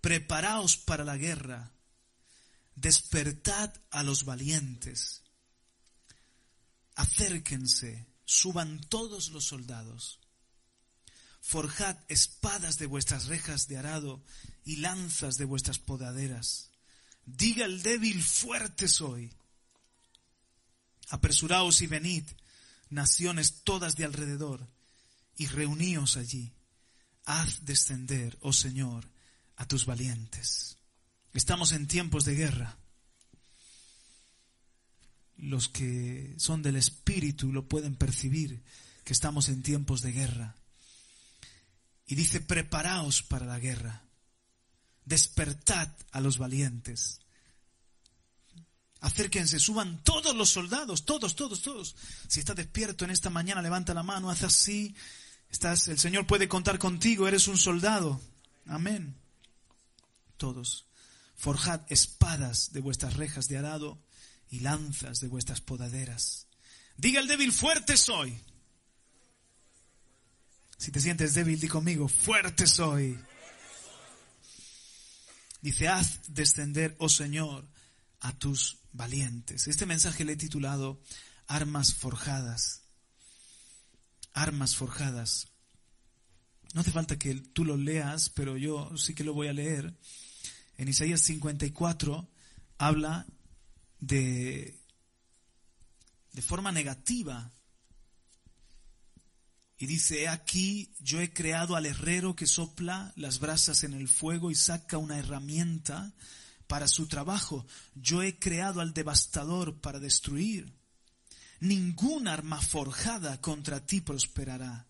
preparaos para la guerra, despertad a los valientes, acérquense, suban todos los soldados, forjad espadas de vuestras rejas de arado y lanzas de vuestras podaderas. Diga el débil, fuerte soy. Apresuraos y venid, naciones todas de alrededor, y reuníos allí. Haz descender, oh Señor, a tus valientes. Estamos en tiempos de guerra. Los que son del Espíritu lo pueden percibir, que estamos en tiempos de guerra. Y dice, preparaos para la guerra. Despertad a los valientes. Acérquense, suban todos los soldados, todos, todos, todos. Si estás despierto en esta mañana, levanta la mano, haz así. Estás, el Señor puede contar contigo, eres un soldado. Amén. Todos. Forjad espadas de vuestras rejas de arado y lanzas de vuestras podaderas. Diga el débil, fuerte soy. Si te sientes débil, di conmigo, fuerte soy. Dice, haz descender, oh Señor, a tus valientes. Este mensaje le he titulado Armas forjadas. Armas forjadas. No hace falta que tú lo leas, pero yo sí que lo voy a leer. En Isaías 54 habla de, forma negativa. Y dice, aquí yo he creado al herrero que sopla las brasas en el fuego y saca una herramienta para su trabajo. Yo he creado al devastador para destruir. Ninguna arma forjada contra ti prosperará.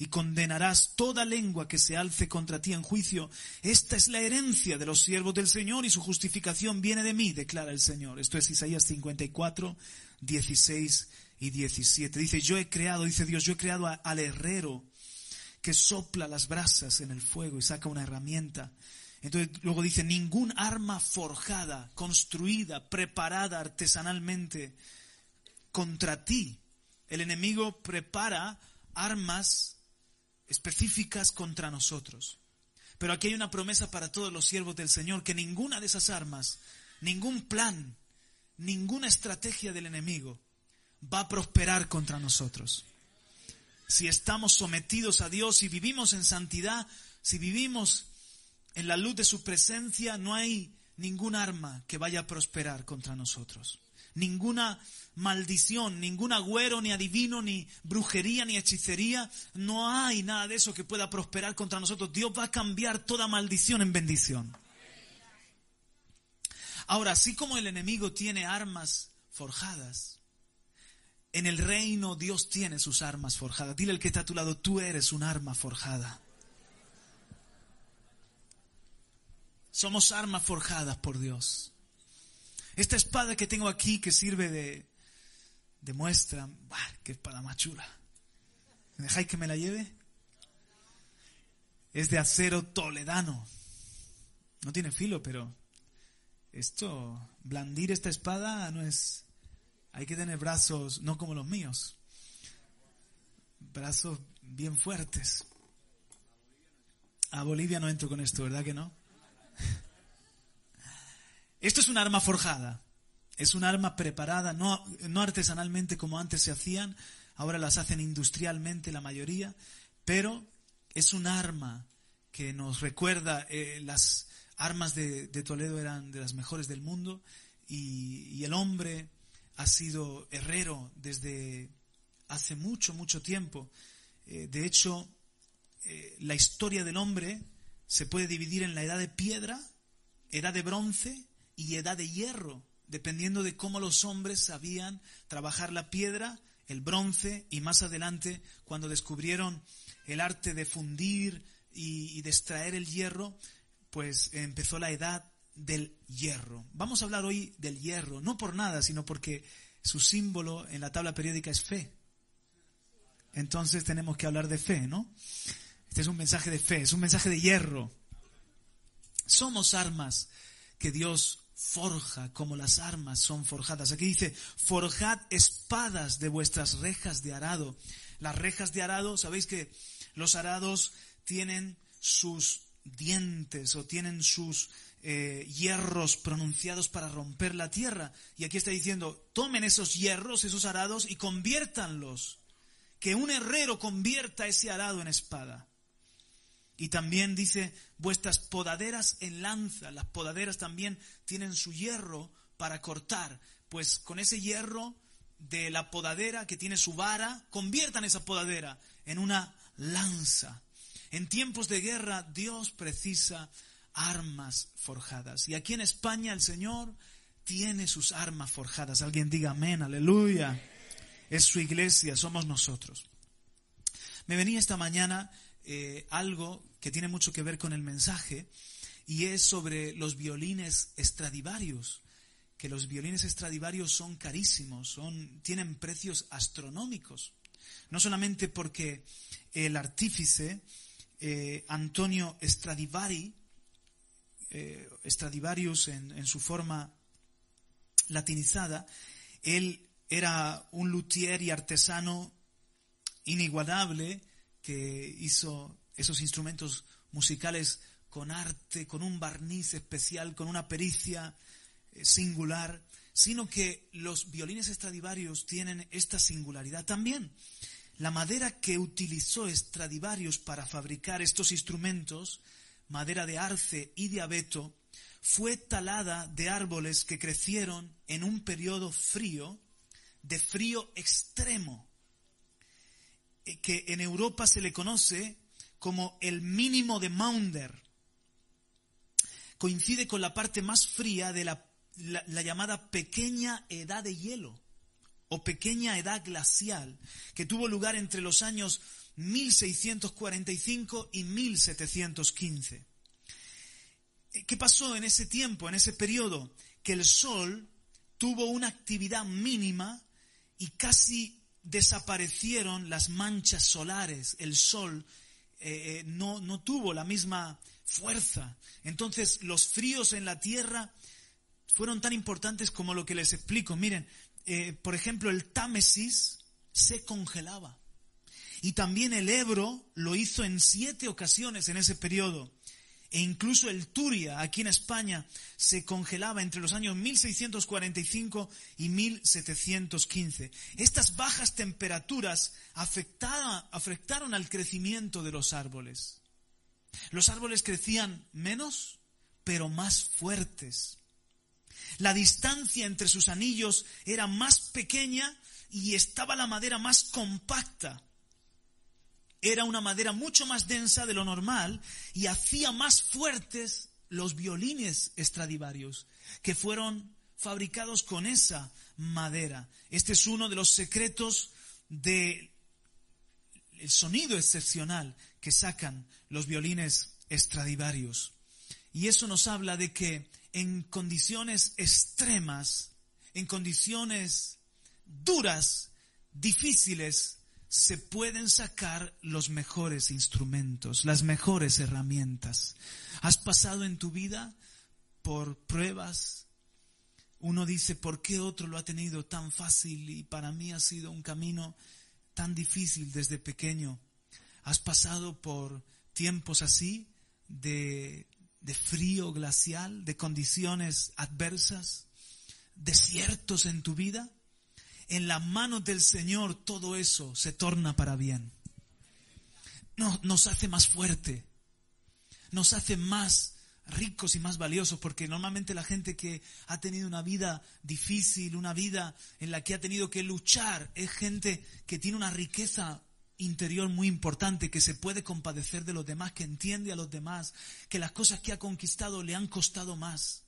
Y condenarás toda lengua que se alce contra ti en juicio. Esta es la herencia de los siervos del Señor y su justificación viene de mí, declara el Señor. Esto es Isaías 54, 16 y 17. Dice, yo he creado, dice Dios, yo he creado al herrero que sopla las brasas en el fuego y saca una herramienta entonces luego dice, ningún arma forjada, construida, preparada artesanalmente contra ti. El enemigo prepara armas específicas contra nosotros. Pero aquí hay una promesa para todos los siervos del Señor, que ninguna de esas armas, ningún plan, ninguna estrategia del enemigo va a prosperar contra nosotros. Si estamos sometidos a Dios, y vivimos en santidad, si vivimos en la luz de su presencia no hay ningún arma que vaya a prosperar contra nosotros. Ninguna maldición, ningún agüero, ni adivino, ni brujería, ni hechicería. No hay nada de eso que pueda prosperar contra nosotros. Dios va a cambiar toda maldición en bendición. Ahora, así como el enemigo tiene armas forjadas, en el reino Dios tiene sus armas forjadas. Dile al que está a tu lado, tú eres un arma forjada. Somos armas forjadas por Dios. Esta espada que tengo aquí que sirve de, muestra, ¡bah, qué espada más chula. ¿Me dejáis que me la lleve? Es de acero toledano. No tiene filo, pero esto, blandir esta espada no es... Hay que tener brazos, no como los míos, brazos bien fuertes. A Bolivia no entro con esto, ¿verdad que no? Esto es un arma forjada, es un arma preparada, no, no artesanalmente como antes se hacían, ahora las hacen industrialmente la mayoría, pero es un arma que nos recuerda, eh, las armas de, Toledo eran de las mejores del mundo. Y, el hombre ha sido herrero desde hace mucho, mucho tiempo. Eh, de hecho, eh, la historia del hombre se puede dividir en la edad de piedra, edad de bronce y edad de hierro, dependiendo de cómo los hombres sabían trabajar la piedra, el bronce y más adelante cuando descubrieron el arte de fundir y, de extraer el hierro, pues empezó la edad del hierro. Vamos a hablar hoy del hierro, no por nada, sino porque su símbolo en la tabla periódica es fe. Entonces tenemos que hablar de fe, ¿no? Este es un mensaje de fe, es un mensaje de hierro. Somos armas que Dios forja como las armas son forjadas. Aquí dice, forjad espadas de vuestras rejas de arado. Las rejas de arado, sabéis que los arados tienen sus dientes o tienen sus eh, hierros pronunciados para romper la tierra. Y aquí está diciendo, tomen esos hierros, esos arados y conviértanlos. Que un herrero convierta ese arado en espada. Y también dice, vuestras podaderas en lanza. Las podaderas también tienen su hierro para cortar. Pues con ese hierro de la podadera que tiene su vara, conviertan esa podadera en una lanza. En tiempos de guerra Dios precisa armas forjadas. Y aquí en España el Señor tiene sus armas forjadas. Alguien diga amén, aleluya. Es su iglesia, somos nosotros. Me venía esta mañana eh, algo que tiene mucho que ver con el mensaje y es sobre los violines Stradivarius, que los violines Stradivarius son carísimos, son, tienen precios astronómicos. No solamente porque el artífice eh, Antonio Stradivari, eh, Stradivarius en, en, su forma latinizada, él era un luthier y artesano inigualable que hizo esos instrumentos musicales con arte, con un barniz especial, con una pericia eh, singular, sino que los violines Stradivarius tienen esta singularidad también. La madera que utilizó Stradivarius para fabricar estos instrumentos, madera de arce y de abeto, fue talada de árboles que crecieron en un periodo frío, de frío extremo, eh, que en Europa se le conoce como el mínimo de Maunder. Coincide con la parte más fría de la, la, llamada pequeña edad de hielo o pequeña edad glacial que tuvo lugar entre los años 1645 y 1715. ¿Qué pasó en ese tiempo, en ese periodo? Que el Sol tuvo una actividad mínima y casi desaparecieron las manchas solares. El Sol eh, eh, no, no tuvo la misma fuerza. Entonces los fríos en la tierra fueron tan importantes como lo que les explico. Miren, eh, por ejemplo, el Támesis se congelaba. Y también el Ebro lo hizo en siete ocasiones en ese periodo. E incluso el Turia, aquí en España, se congelaba entre los años 1645 y 1715. Estas bajas temperaturas afectaron al crecimiento de los árboles. Los árboles crecían menos, pero más fuertes. La distancia entre sus anillos era más pequeña y estaba la madera más compacta era una madera mucho más densa de lo normal y hacía más fuertes los violines Stradivarius, que fueron fabricados con esa madera. Este es uno de los secretos del sonido excepcional que sacan los violines Stradivarius. Y eso nos habla de que en condiciones extremas, en condiciones duras, difíciles, se pueden sacar los mejores instrumentos, las mejores herramientas. ¿Has pasado en tu vida por pruebas? Uno dice, ¿por qué otro lo ha tenido tan fácil y para mí ha sido un camino tan difícil desde pequeño? ¿Has pasado por tiempos así de, de frío glacial, de condiciones adversas, desiertos en tu vida? En la mano del Señor todo eso se torna para bien. nos hace más fuerte, nos hace más ricos y más valiosos, porque normalmente la gente que ha tenido una vida difícil, una vida en la que ha tenido que luchar, es gente que tiene una riqueza interior muy importante, que se puede compadecer de los demás, que entiende a los demás, que las cosas que ha conquistado le han costado más.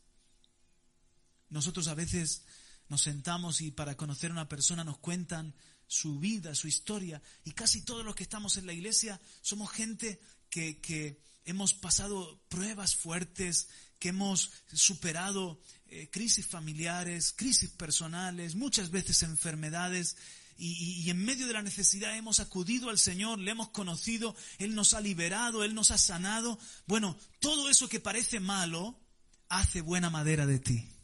Nosotros a veces nos sentamos y para conocer a una persona nos cuentan su vida, su historia. Y casi todos los que estamos en la iglesia somos gente que, hemos pasado pruebas fuertes, que hemos superado eh, crisis familiares, crisis personales, muchas veces enfermedades. y, en medio de la necesidad hemos acudido al Señor, le hemos conocido, Él nos ha liberado, Él nos ha sanado. Bueno, todo eso que parece malo hace buena madera de ti.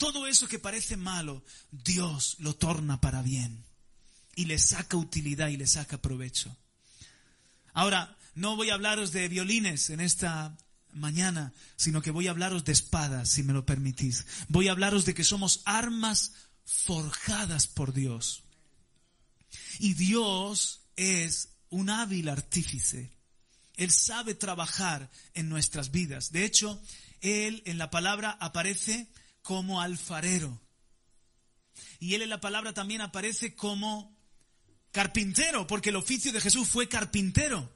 Todo eso que parece malo, Dios lo torna para bien y le saca utilidad y le saca provecho. Ahora, no voy a hablaros de violines en esta mañana, sino que voy a hablaros de espadas, si me lo permitís. Voy a hablaros de que somos armas forjadas por Dios. Y Dios es un hábil artífice. Él sabe trabajar en nuestras vidas. De hecho, Él en la palabra aparece como alfarero. Y Él en la palabra también aparece como carpintero, porque el oficio de Jesús fue carpintero.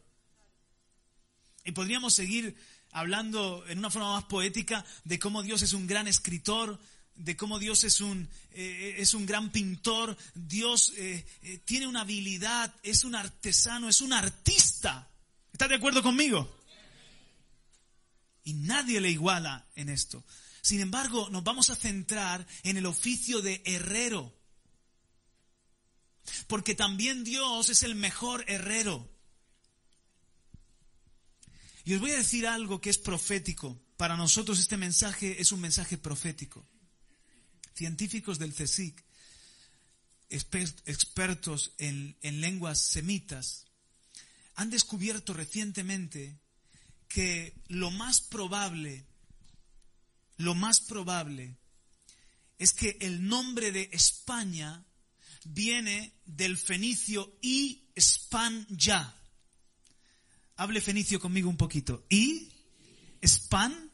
Y podríamos seguir hablando en una forma más poética de cómo Dios es un gran escritor, de cómo Dios es un, eh, es un gran pintor, Dios eh, eh, tiene una habilidad, es un artesano, es un artista. ¿Estás de acuerdo conmigo? Y nadie le iguala en esto. Sin embargo, nos vamos a centrar en el oficio de herrero. Porque también Dios es el mejor herrero. Y os voy a decir algo que es profético. Para nosotros este mensaje es un mensaje profético científicos del CSIC, expertos en, en lenguas semitas, han descubierto recientemente que lo más probable, lo más probable es que el nombre de España viene del fenicio y ya. Hable fenicio conmigo un poquito. Y Span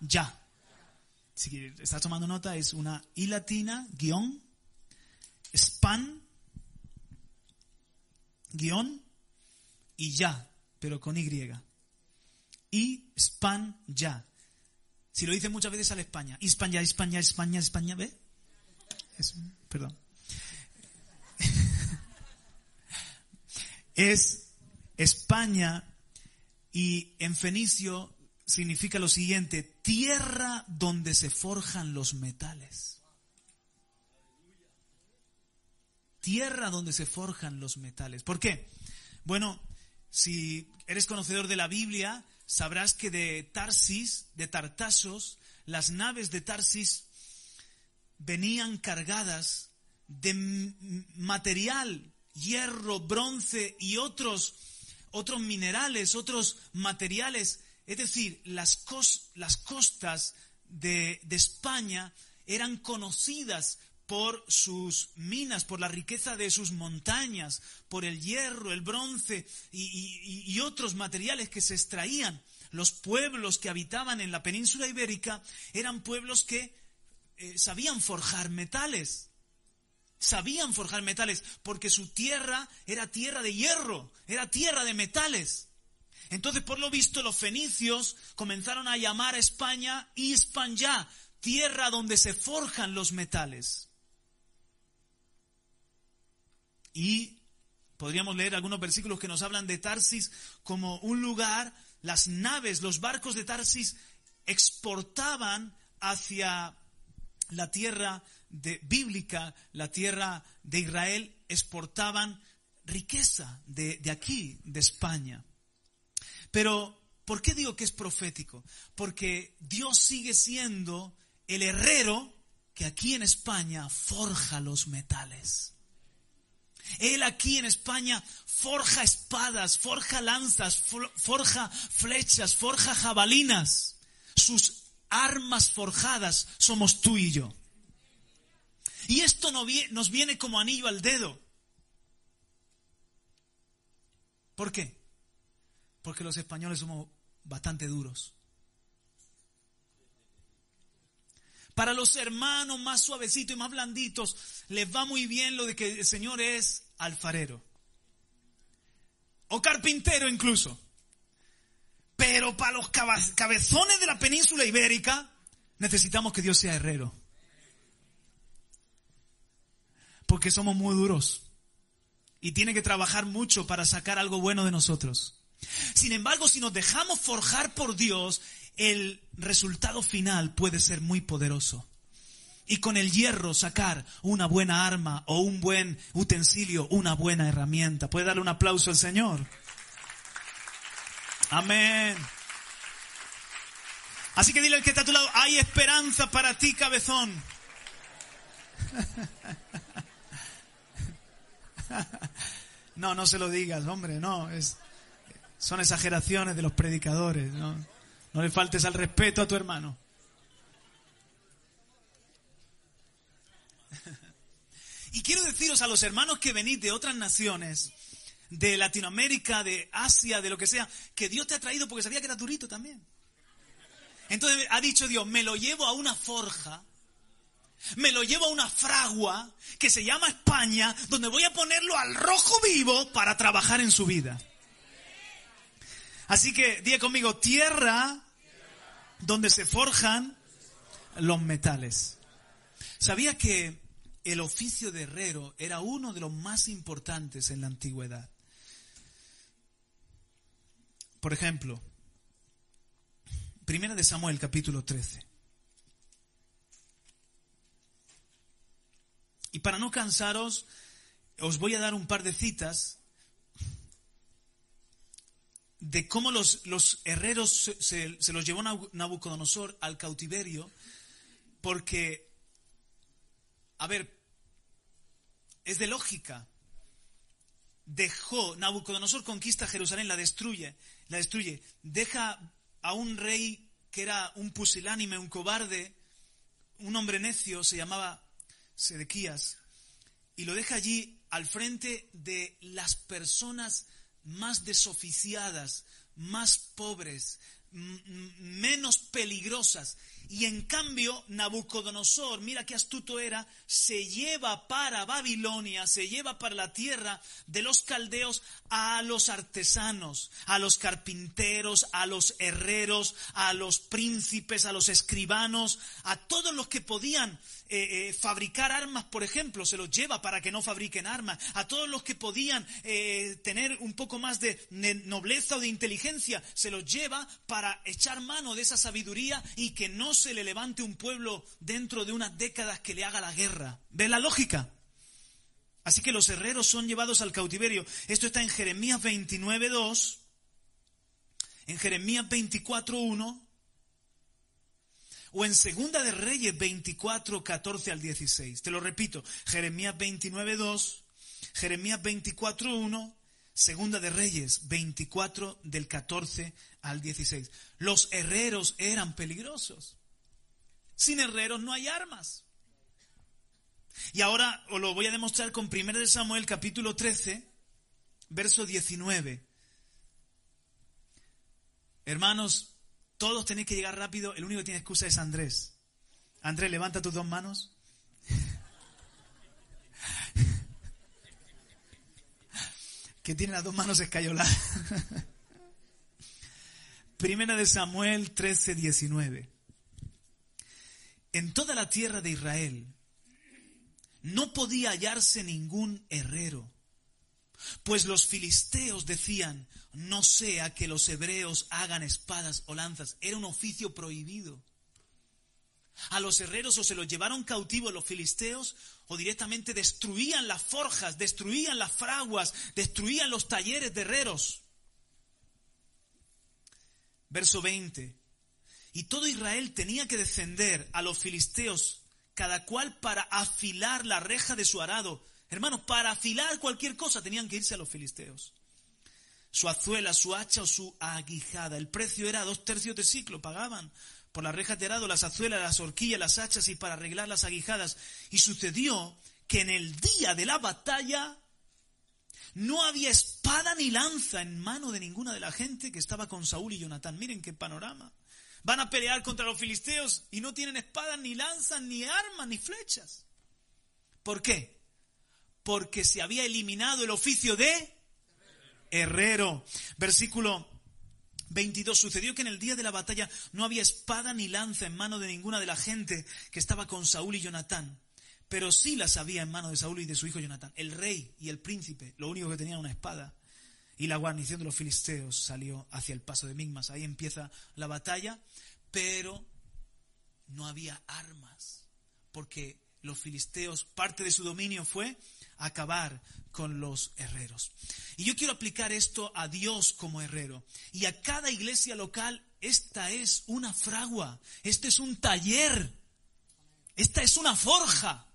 ya si estás tomando nota, es una I latina, guion, span, guion, y ya, pero con Y. Y span ya. Si lo dicen muchas veces a la España. España, España, España, España, ¿ve? Es, perdón. es España y en fenicio significa lo siguiente, tierra donde se forjan los metales. Tierra donde se forjan los metales. ¿Por qué? Bueno, si eres conocedor de la Biblia, sabrás que de Tarsis, de Tartasos, las naves de Tarsis venían cargadas de material, hierro, bronce y otros, otros minerales, otros materiales. Es decir, las, las costas de, España eran conocidas por sus minas, por la riqueza de sus montañas, por el hierro, el bronce y, otros materiales que se extraían. Los pueblos que habitaban en la península ibérica eran pueblos que eh, sabían forjar metales. Sabían forjar metales porque su tierra era tierra de hierro, era tierra de metales. Entonces, por lo visto, los fenicios comenzaron a llamar a España Hispanya, tierra donde se forjan los metales. Y podríamos leer algunos versículos que nos hablan de Tarsis como un lugar, las naves, los barcos de Tarsis exportaban hacia la tierra de, bíblica, la tierra de Israel, exportaban riqueza de, de aquí, de España. Pero, ¿por qué digo que es profético? Porque Dios sigue siendo el herrero que aquí en España forja los metales. Él aquí en España forja espadas, forja lanzas, forja flechas, forja jabalinas. Sus armas forjadas somos tú y yo. Y esto nos viene como anillo al dedo. ¿Por qué? Porque los españoles somos bastante duros. Para los hermanos más suavecitos y más blanditos, les va muy bien lo de que el Señor es alfarero. O carpintero incluso. Pero para los cabezones de la península ibérica, necesitamos que Dios sea herrero. Porque somos muy duros. Y tiene que trabajar mucho para sacar algo bueno de nosotros. Sin embargo, si nos dejamos forjar por Dios, el resultado final puede ser muy poderoso. Y con el hierro sacar una buena arma o un buen utensilio, una buena herramienta. ¿Puede darle un aplauso al Señor? Amén. Así que dile al que está a tu lado, hay esperanza para ti, cabezón. No, no se lo digas, hombre, no, es, Son exageraciones de los predicadores, ¿no? No le faltes al respeto a tu hermano. Y quiero deciros a los hermanos que venís de otras naciones, de Latinoamérica, de Asia, de lo que sea, que Dios te ha traído porque sabía que era durito también. Entonces ha dicho Dios, me lo llevo a una forja, me lo llevo a una fragua que se llama España, donde voy a ponerlo al rojo vivo para trabajar en su vida. Así que diga conmigo, tierra donde se forjan los metales. ¿Sabía que el oficio de herrero era uno de los más importantes en la antigüedad. Por ejemplo, Primera de Samuel capítulo 13. Y para no cansaros, os voy a dar un par de citas de cómo los, los herreros se, se, los llevó Nabucodonosor al cautiverio, porque a ver, es de lógica. Dejó, Nabucodonosor conquista Jerusalén, la destruye, la destruye. Deja a un rey que era un pusilánime, un cobarde, un hombre necio, se llamaba Sedequías, y lo deja allí al frente de las personas más desoficiadas, más pobres, menos peligrosas. Y en cambio, Nabucodonosor, mira qué astuto era, se lleva para Babilonia, se lleva para la tierra de los caldeos a los artesanos, a los carpinteros, a los herreros, a los príncipes, a los escribanos, a todos los que podían eh, eh, fabricar armas, por ejemplo, se los lleva para que no fabriquen armas. A todos los que podían eh, tener un poco más de nobleza o de inteligencia, se los lleva para echar mano de esa sabiduría y que no se le levante un pueblo dentro de unas décadas que le haga la guerra. ¿Ve la lógica? Así que los herreros son llevados al cautiverio. Esto está en Jeremías 29.2, en Jeremías 24.1 o en Segunda de Reyes 24, 14 al 16. Te lo repito, Jeremías 29, 2, Jeremías 24, 1, Segunda de Reyes 24 del 14 al 16. Los herreros eran peligrosos. Sin herreros no hay armas. Y ahora os lo voy a demostrar con 1 de Samuel capítulo 13, verso 19. Hermanos, todos tenéis que llegar rápido, el único que tiene excusa es Andrés. Andrés, levanta tus dos manos. que tiene las dos manos escayoladas. Primera de Samuel 13, 19. En toda la tierra de Israel no podía hallarse ningún herrero, pues los filisteos decían, no sea que los hebreos hagan espadas o lanzas. Era un oficio prohibido. A los herreros o se los llevaron cautivos los filisteos o directamente destruían las forjas, destruían las fraguas, destruían los talleres de herreros. Verso 20. Y todo Israel tenía que descender a los filisteos, cada cual para afilar la reja de su arado. Hermanos, para afilar cualquier cosa tenían que irse a los filisteos su azuela, su hacha o su aguijada. El precio era dos tercios de ciclo, pagaban por la reja de arado, las azuelas, las horquillas, las hachas y para arreglar las aguijadas. Y sucedió que en el día de la batalla no había espada ni lanza en mano de ninguna de la gente que estaba con Saúl y Jonatán. Miren qué panorama. Van a pelear contra los filisteos y no tienen espadas, ni lanzas, ni armas, ni flechas. ¿Por qué? Porque se había eliminado el oficio de herrero. Versículo 22. Sucedió que en el día de la batalla no había espada ni lanza en mano de ninguna de la gente que estaba con Saúl y Jonatán. Pero sí las había en mano de Saúl y de su hijo Jonatán. El rey y el príncipe, lo único que tenían una espada. Y la guarnición de los filisteos salió hacia el paso de Migmas. Ahí empieza la batalla, pero no había armas. Porque los filisteos, parte de su dominio fue acabar con los herreros. Y yo quiero aplicar esto a Dios como herrero. Y a cada iglesia local, esta es una fragua, este es un taller, esta es una forja.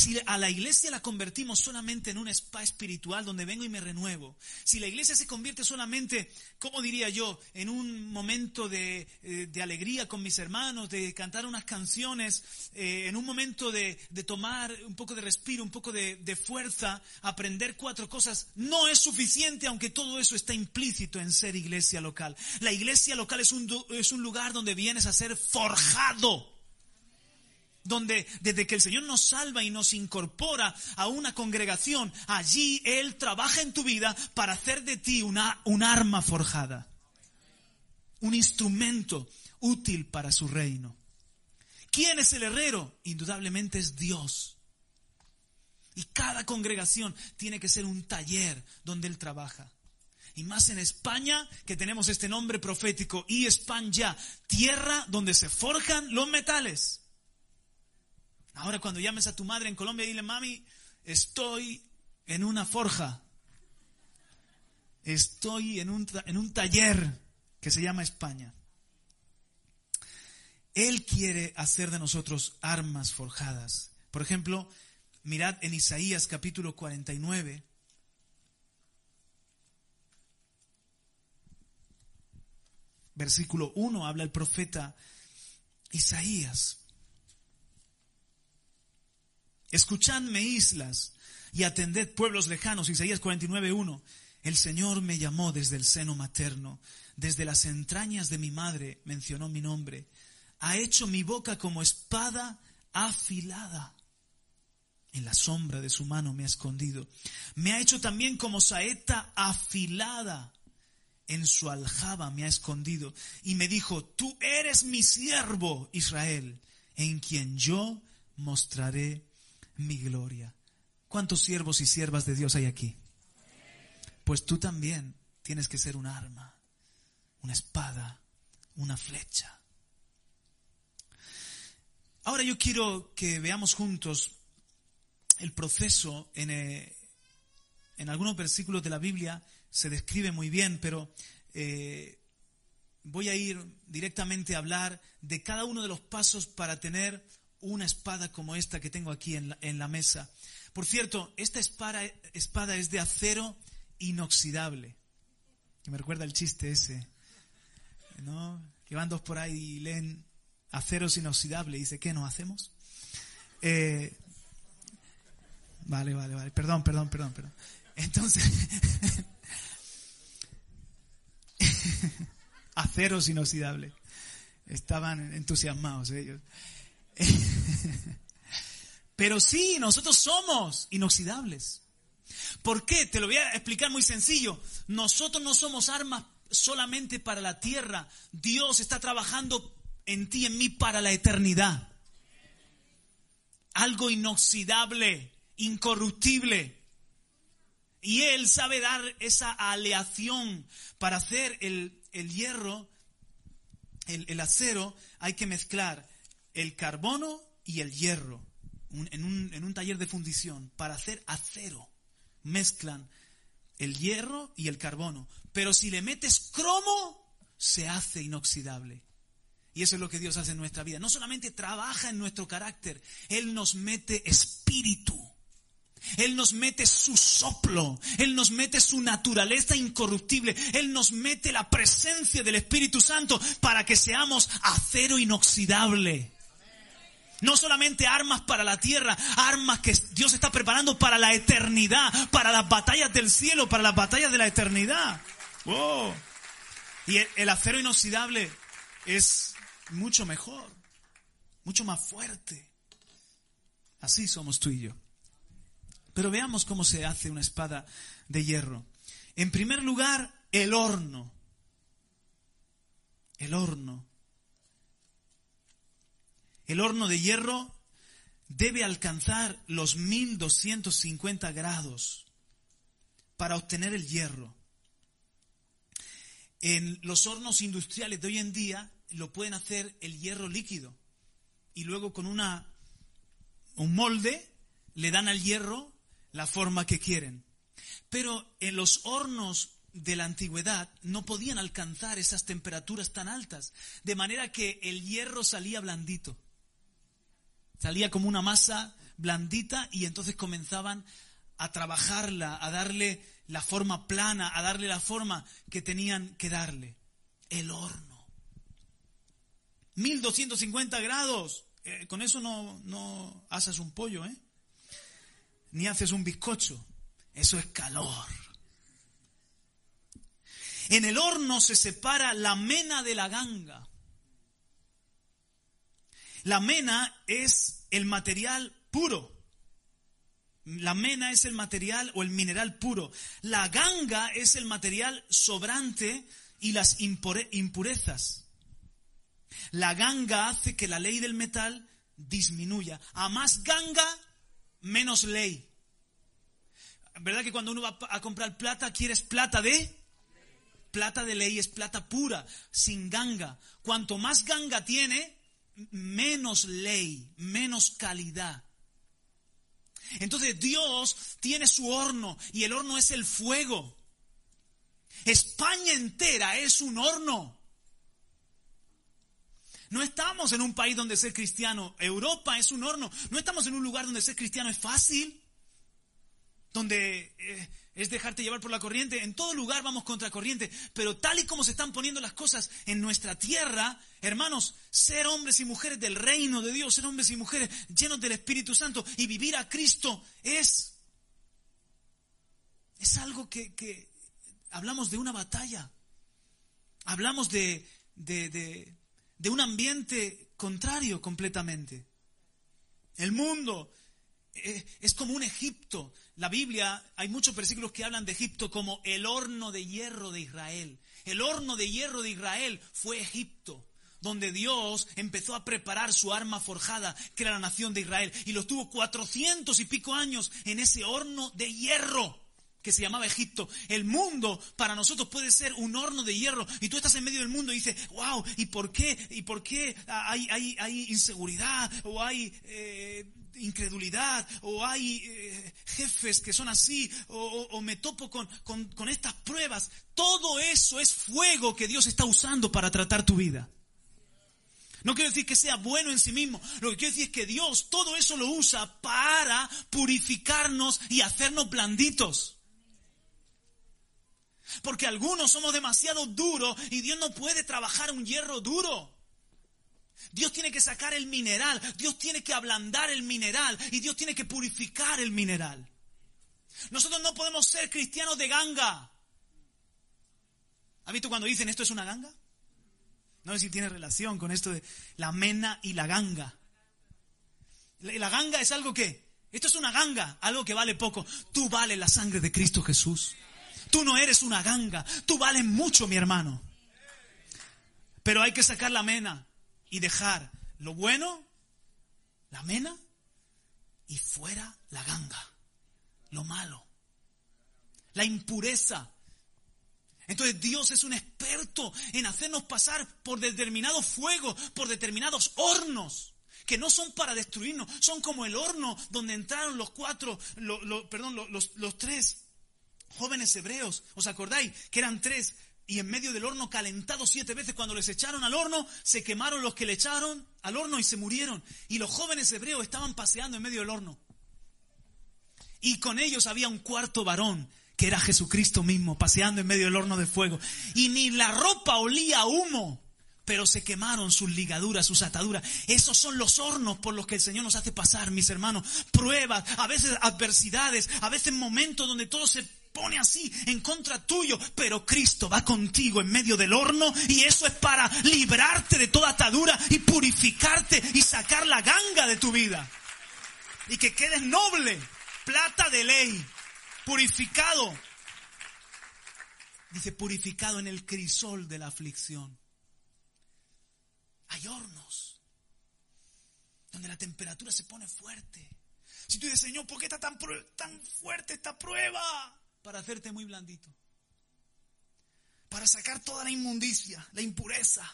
Si a la iglesia la convertimos solamente en un spa espiritual donde vengo y me renuevo, si la iglesia se convierte solamente, ¿cómo diría yo?, en un momento de, eh, alegría con mis hermanos, de cantar unas canciones, eh, en un momento de, tomar un poco de respiro, un poco de, fuerza, aprender cuatro cosas, no es suficiente, aunque todo eso está implícito en ser iglesia local. La iglesia local es un lugar donde vienes a ser forjado donde desde que el Señor nos salva y nos incorpora a una congregación, allí Él trabaja en tu vida para hacer de ti una, un arma forjada, un instrumento útil para su reino. ¿Quién es el herrero? Indudablemente es Dios. Y cada congregación tiene que ser un taller donde Él trabaja. Y más en España, que tenemos este nombre profético, y España, tierra donde se forjan los metales. Ahora cuando llames a tu madre en Colombia, dile, mami, estoy en una forja. Estoy en un, en un taller que se llama España. Él quiere hacer de nosotros armas forjadas. Por ejemplo, mirad en Isaías capítulo 49. Versículo 1 habla el profeta Isaías. Escuchadme islas y atended pueblos lejanos. Isaías 49.1. El Señor me llamó desde el seno materno, desde las entrañas de mi madre mencionó mi nombre. Ha hecho mi boca como espada afilada. En la sombra de su mano me ha escondido. Me ha hecho también como saeta afilada. En su aljaba me ha escondido. Y me dijo, tú eres mi siervo, Israel, en quien yo mostraré mi gloria. ¿Cuántos siervos y siervas de Dios hay aquí? Pues tú también tienes que ser un arma, una espada, una flecha. Ahora yo quiero que veamos juntos el proceso en, eh, en algunos versículos de la Biblia se describe muy bien, pero eh, voy a ir directamente a hablar de cada uno de los pasos para tener una espada como esta que tengo aquí en la, mesa. Por cierto, esta espada, es de acero inoxidable. Que me recuerda el chiste ese. ¿No? Que van dos por ahí y leen acero inoxidable y dice, ¿qué nos hacemos? Eh, vale, vale, vale. Perdón, perdón, perdón, perdón. Entonces, aceros inoxidable. Estaban entusiasmados ellos. Pero sí, nosotros somos inoxidables. ¿Por qué? Te lo voy a explicar muy sencillo. Nosotros no somos armas solamente para la tierra. Dios está trabajando en ti en mí para la eternidad. Algo inoxidable, incorruptible. Y Él sabe dar esa aleación para hacer el, hierro, el, el acero, hay que mezclar el carbono y el hierro en, un, taller de fundición para hacer acero. Mezclan el hierro y el carbono. Pero si le metes cromo, se hace inoxidable. Y eso es lo que Dios hace en nuestra vida. No solamente trabaja en nuestro carácter, Él nos mete espíritu. Él nos mete su soplo, Él nos mete su naturaleza incorruptible, Él nos mete la presencia del Espíritu Santo para que seamos acero inoxidable. No solamente armas para la tierra, armas que Dios está preparando para la eternidad, para las batallas del cielo, para las batallas de la eternidad. Y el, acero inoxidable es mucho mejor, mucho más fuerte. Así somos tú y yo. Pero veamos cómo se hace una espada de hierro. En primer lugar, el horno. El horno. El horno de hierro debe alcanzar los 1250 grados para obtener el hierro. En los hornos industriales de hoy en día lo pueden hacer el hierro líquido y luego con una un molde le dan al hierro la forma que quieren. Pero en los hornos de la antigüedad no podían alcanzar esas temperaturas tan altas, de manera que el hierro salía blandito. Salía como una masa blandita y entonces comenzaban a trabajarla, a darle la forma plana, a darle la forma que tenían que darle. El horno. 1250 grados. Eh, con eso no, no haces un pollo, ¿eh? Ni haces un bizcocho. Eso es calor. En el horno se separa la mena de la ganga. La mena es el material puro. La mena es el material o el mineral puro. La ganga es el material sobrante y las impurezas. La ganga hace que la ley del metal disminuya. A más ganga, menos ley. ¿Verdad que cuando uno va a comprar plata, quieres plata de? Plata de ley es plata pura, sin ganga. Cuanto más ganga tiene, menos ley, menos calidad. Entonces Dios tiene su horno y el horno es el fuego. España entera es un horno. No estamos en un país donde ser cristiano, Europa es un horno. No estamos en un lugar donde ser cristiano es fácil, donde eh, es dejarte llevar por la corriente. En todo lugar vamos contra corriente, pero tal y como se están poniendo las cosas en nuestra tierra, hermanos, ser hombres y mujeres del reino de Dios, ser hombres y mujeres llenos del Espíritu Santo y vivir a Cristo es, es algo que, que hablamos de una batalla. Hablamos de, de, de, de un ambiente contrario completamente. El mundo eh, es como un Egipto. La Biblia, hay muchos versículos que hablan de Egipto como el horno de hierro de Israel. El horno de hierro de Israel fue Egipto, donde Dios empezó a preparar su arma forjada, que era la nación de Israel, y lo tuvo cuatrocientos y pico años en ese horno de hierro que se llamaba Egipto. El mundo para nosotros puede ser un horno de hierro y tú estás en medio del mundo y dices, wow, ¿y por qué? ¿Y por qué hay, inseguridad o hay eh, incredulidad o hay eh, jefes que son así o, me topo con estas pruebas? Todo eso es fuego que Dios está usando para tratar tu vida. No quiero decir que sea bueno en sí mismo. Lo que quiero decir es que Dios todo eso lo usa para purificarnos y hacernos blanditos. Porque algunos somos demasiado duros y Dios no puede trabajar un hierro duro. Dios tiene que sacar el mineral, Dios tiene que ablandar el mineral y Dios tiene que purificar el mineral. Nosotros no podemos ser cristianos de ganga. ¿Has visto cuando dicen esto es una ganga? No sé si tiene relación con esto de la mena y la ganga. La ganga es algo que, esto es una ganga, algo que vale poco. Tú vales la sangre de Cristo Jesús. Tú no eres una ganga. Tú vales mucho, mi hermano. Pero hay que sacar la mena y dejar lo bueno, la mena, y fuera la ganga, lo malo, la impureza. Entonces Dios es un experto en hacernos pasar por determinados fuegos, por determinados hornos que no son para destruirnos, son como el horno donde entraron los cuatro, perdón, los, los tres jóvenes hebreos. ¿Os acordáis que eran tres y en medio del horno calentado siete veces, cuando les echaron al horno, se quemaron los que le echaron al horno y se murieron. Y los jóvenes hebreos estaban paseando en medio del horno. Y con ellos había un cuarto varón, que era Jesucristo mismo, paseando en medio del horno de fuego. Y ni la ropa olía a humo, pero se quemaron sus ligaduras, sus ataduras. Esos son los hornos por los que el Señor nos hace pasar, mis hermanos. Pruebas, a veces adversidades, a veces momentos donde todo se pone así en contra tuyo, pero Cristo va contigo en medio del horno y eso es para librarte de toda atadura y purificarte y sacar la ganga de tu vida. Y que quedes noble, plata de ley, purificado. Dice, purificado en el crisol de la aflicción. Hay hornos donde la temperatura se pone fuerte. Si tú dices, Señor, ¿por qué está tan, tan fuerte esta prueba? Para hacerte muy blandito. Para sacar toda la inmundicia, la impureza.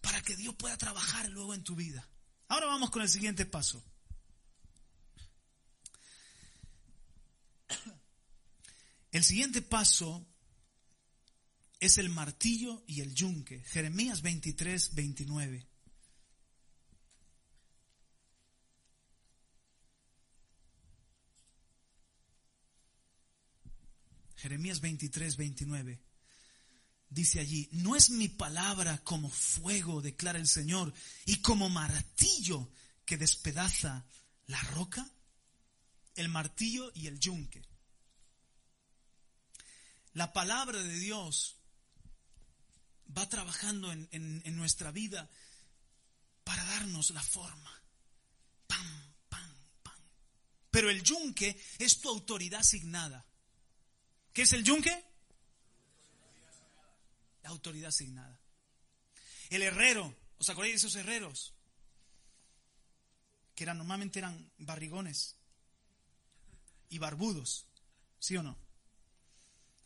Para que Dios pueda trabajar luego en tu vida. Ahora vamos con el siguiente paso. El siguiente paso es el martillo y el yunque. Jeremías 23, 29. Jeremías 23, 29. Dice allí, no es mi palabra como fuego, declara el Señor, y como martillo que despedaza la roca, el martillo y el yunque. La palabra de Dios va trabajando en, nuestra vida para darnos la forma. Pam, pam, pam. Pero el yunque es tu autoridad asignada. ¿Qué es el yunque? La autoridad asignada. El herrero, ¿os acordáis de esos herreros? Que eran, normalmente eran barrigones y barbudos, ¿sí o no?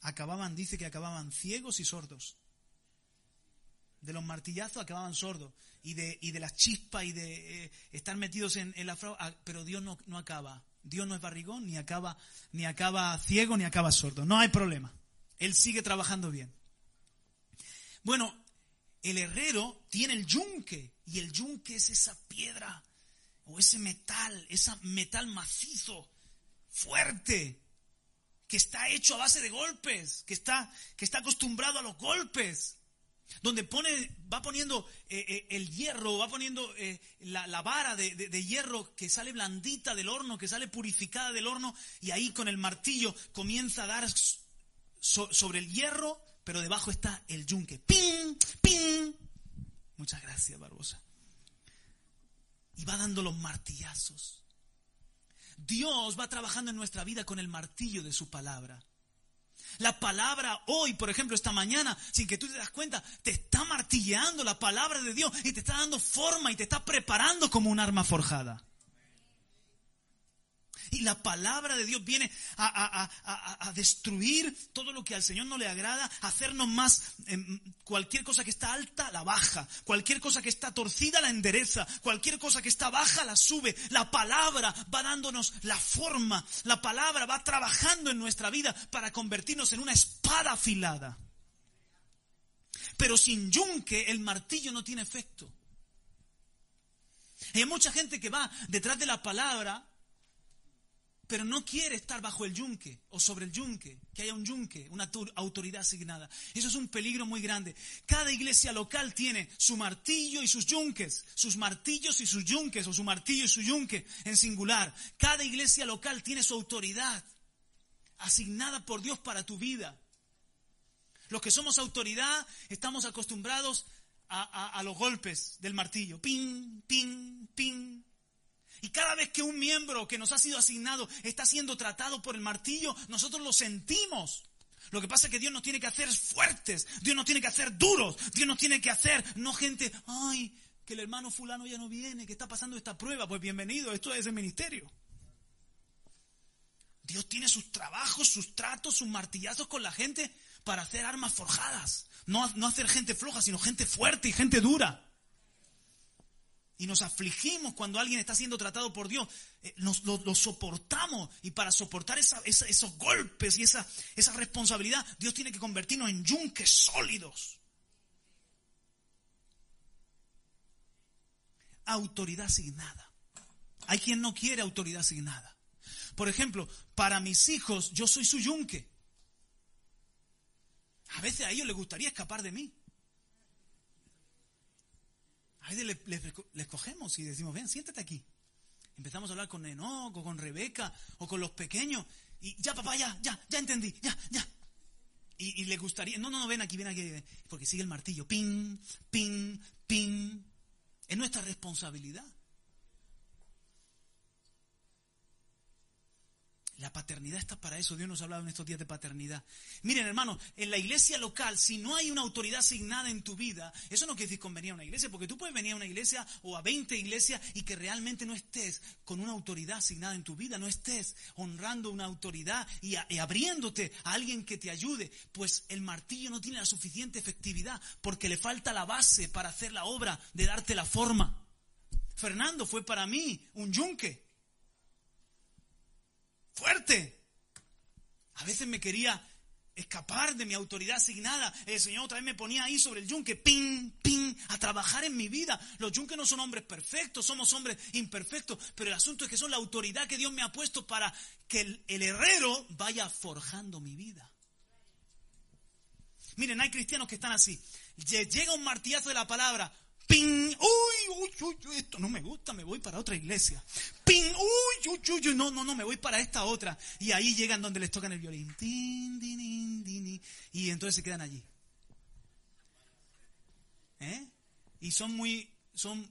Acababan, dice que acababan ciegos y sordos. De los martillazos acababan sordos. Y de, y de las chispas y de eh, estar metidos en, la fraude. Pero Dios no, no acaba. Dios no es barrigón, ni acaba, ni acaba ciego, ni acaba sordo. No hay problema. Él sigue trabajando bien. Bueno, el herrero tiene el yunque, y el yunque es esa piedra o ese metal, ese metal macizo, fuerte, que está hecho a base de golpes, que está, que está acostumbrado a los golpes donde pone, va poniendo eh, eh, el hierro, va poniendo eh, la, vara de, hierro que sale blandita del horno, que sale purificada del horno, y ahí con el martillo comienza a dar sobre el hierro, pero debajo está el yunque. ¡Ping! ¡Ping! Muchas gracias, Barbosa. Y va dando los martillazos. Dios va trabajando en nuestra vida con el martillo de su palabra. La palabra hoy, por ejemplo, esta mañana, sin que tú te das cuenta, te está martilleando la palabra de Dios y te está dando forma y te está preparando como un arma forjada. Y la palabra de Dios viene a, destruir todo lo que al Señor no le agrada, hacernos más, em, cualquier cosa que está alta la baja, cualquier cosa que está torcida la endereza, cualquier cosa que está baja la sube. La palabra va dándonos la forma, la palabra va trabajando en nuestra vida para convertirnos en una espada afilada. Pero sin yunque el martillo no tiene efecto. hay mucha gente que va detrás de la palabra pero no quiere estar bajo el yunque o sobre el yunque, que haya un yunque, una autoridad asignada. Eso es un peligro muy grande. Cada iglesia local tiene su martillo y sus yunques, sus martillos y sus yunques, o su martillo y su yunque en singular. Cada iglesia local tiene su autoridad asignada por Dios para tu vida. Los que somos autoridad estamos acostumbrados a, a los golpes del martillo. Ping, ping, ping, y cada vez que un miembro que nos ha sido asignado está siendo tratado por el martillo, nosotros lo sentimos. Lo que pasa es que Dios nos tiene que hacer fuertes, Dios nos tiene que hacer duros, Dios nos tiene que hacer, no gente, ay, que el hermano fulano ya no viene, que está pasando esta prueba, pues bienvenido, esto es el ministerio. Dios tiene sus trabajos, sus tratos, sus martillazos con la gente para hacer armas forjadas. No, no hacer gente floja, sino gente fuerte y gente dura y nos afligimos cuando alguien está siendo tratado por Dios, eh, nos, lo, soportamos y para soportar esos golpes y esa, esa responsabilidad, Dios tiene que convertirnos en yunques sólidos. Autoridad asignada. Hay quien no quiere autoridad asignada. Por ejemplo, para mis hijos yo soy su yunque. A veces a ellos les gustaría escapar de mí. A veces les, cogemos y decimos, ven, siéntate aquí. Empezamos a hablar con Enoch o con Rebeca o con los pequeños. Y ya, papá, ya, ya, ya entendí, ya, ya. Y, y les gustaría, no, no, no, ven aquí, ven aquí. Porque sigue el martillo. Ping, ping, ping. Es nuestra responsabilidad. La paternidad está para eso. Dios nos ha hablado en estos días de paternidad. Miren, hermanos, en la iglesia local, si no hay una autoridad asignada en tu vida, eso no quiere decir convenir a una iglesia, porque tú puedes venir a una iglesia o a 20 iglesias y que realmente no estés con una autoridad asignada en tu vida, no estés honrando una autoridad y, y abriéndote a alguien que te ayude, pues el martillo no tiene la suficiente efectividad porque le falta la base para hacer la obra de darte la forma. Fernando fue para mí un yunque fuerte. A veces me quería escapar de mi autoridad asignada. El Señor vez me ponía ahí sobre el yunque, ping, ping, a trabajar en mi vida. Los yunques no son hombres perfectos, somos hombres imperfectos, pero el asunto es que son la autoridad que Dios me ha puesto para que el, el herrero vaya forjando mi vida. Miren, hay cristianos que están así. Llega un martillazo de la palabra. ¡Ping! ¡Uy, uy, uy, uy! Esto no me gusta, me voy para otra iglesia. ¡Ping! ¡Uy, uy, uy! No, no, no, me voy para esta otra. Y ahí llegan donde les tocan el violín. y entonces se quedan allí. ¿Eh? Y son muy, son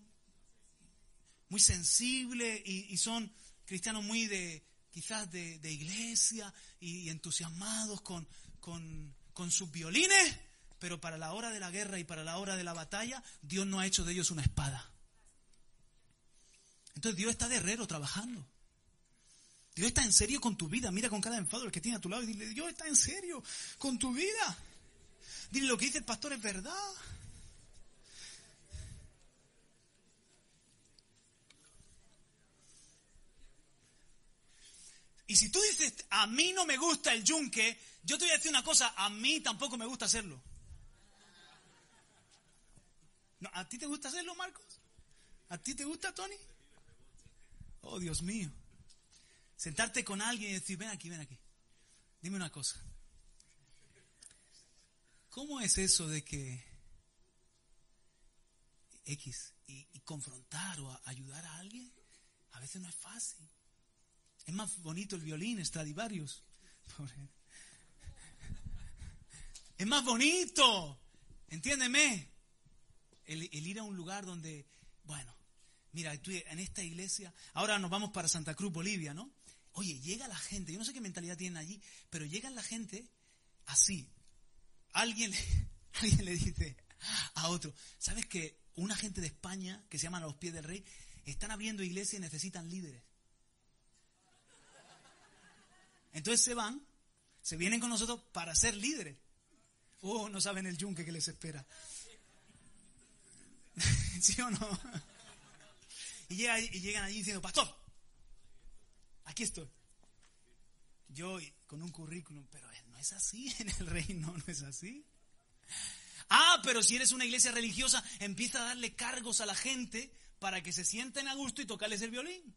muy sensibles y, son cristianos muy de, quizás de, iglesia y, entusiasmados con, con, con sus violines, pero para la hora de la guerra y para la hora de la batalla, Dios no ha hecho de ellos una espada. Entonces Dios está de herrero trabajando. Dios está en serio con tu vida. Mira con cada enfado el que tiene a tu lado y dile, Dios está en serio con tu vida. Dile, lo que dice el pastor es verdad. Y si tú dices, a mí no me gusta el yunque, yo te voy a decir una cosa, a mí tampoco me gusta hacerlo. ¿A ti te gusta hacerlo, Marcos? ¿A ti te gusta, Tony? Oh, Dios mío. Sentarte con alguien y decir, ven aquí, ven aquí. Dime una cosa. ¿Cómo es eso de que X y, confrontar o ayudar a alguien? A veces no es fácil. Es más bonito el violín Stradivarius. Es más bonito. Entiéndeme. El, ir a un lugar donde, bueno, mira, en esta iglesia, ahora nos vamos para Santa Cruz, Bolivia, ¿no? Oye, llega la gente, yo no sé qué mentalidad tienen allí, pero llega la gente así. Alguien, alguien le dice a otro, ¿sabes que una gente de España que se llaman a los pies del rey están abriendo iglesias y necesitan líderes? Entonces se van, se vienen con nosotros para ser líderes. Oh, no saben el yunque que les espera. ¿Sí o no? Y, llegan allí diciendo, pastor, aquí estoy. Yo con un currículum, pero no es así en el reino, no es así. Ah, pero si eres una iglesia religiosa, empieza a darle cargos a la gente para que se sienten a gusto y tocarles el violín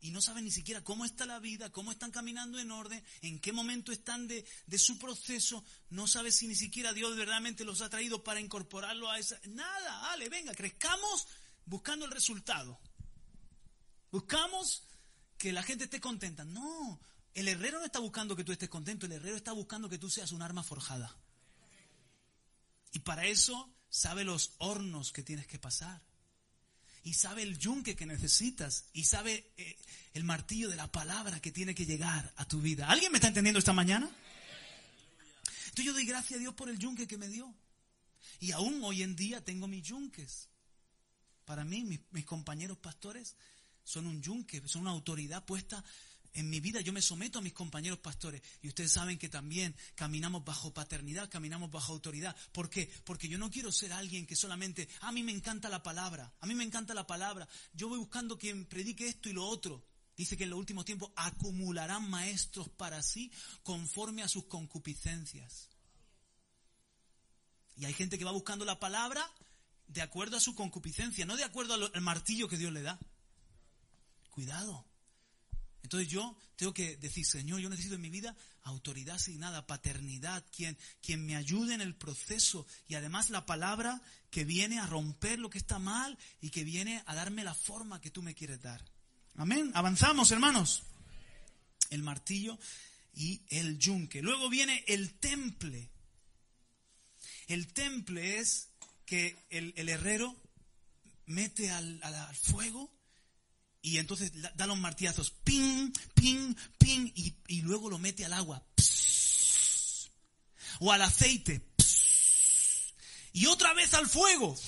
y no saben ni siquiera cómo está la vida, cómo están caminando en orden, en qué momento están de, su proceso, no sabe si ni siquiera Dios verdaderamente los ha traído para incorporarlo a esa... Nada, dale, venga, crezcamos buscando el resultado. Buscamos que la gente esté contenta. No, el herrero no está buscando que tú estés contento, el herrero está buscando que tú seas un arma forjada. Y para eso sabe los hornos que tienes que pasar y sabe el yunque que necesitas y sabe eh, el martillo de la palabra que tiene que llegar a tu vida. ¿Alguien me está entendiendo esta mañana? Entonces yo doy gracias a Dios por el yunque que me dio. Y aún hoy en día tengo mis yunques. Para mí, mis, mis compañeros pastores son un yunque, son una autoridad puesta en mi vida yo me someto a mis compañeros pastores y ustedes saben que también caminamos bajo paternidad, caminamos bajo autoridad. ¿Por qué? Porque yo no quiero ser alguien que solamente, a mí me encanta la palabra, a mí me encanta la palabra, yo voy buscando quien predique esto y lo otro. Dice que en los últimos tiempos acumularán maestros para sí conforme a sus concupiscencias. Y hay gente que va buscando la palabra de acuerdo a su concupiscencia, no de acuerdo al martillo que Dios le da. Cuidado. Entonces yo tengo que decir, Señor, yo necesito en mi vida autoridad asignada, paternidad, quien, quien me ayude en el proceso y además la palabra que viene a romper lo que está mal y que viene a darme la forma que tú me quieres dar. Amén. Avanzamos, hermanos. El martillo y el yunque. Luego viene el temple. El temple es que el, herrero mete al, al fuego y entonces da los martillazos, ping, ping, ping, y, luego lo mete al agua, o al aceite, y otra vez al fuego,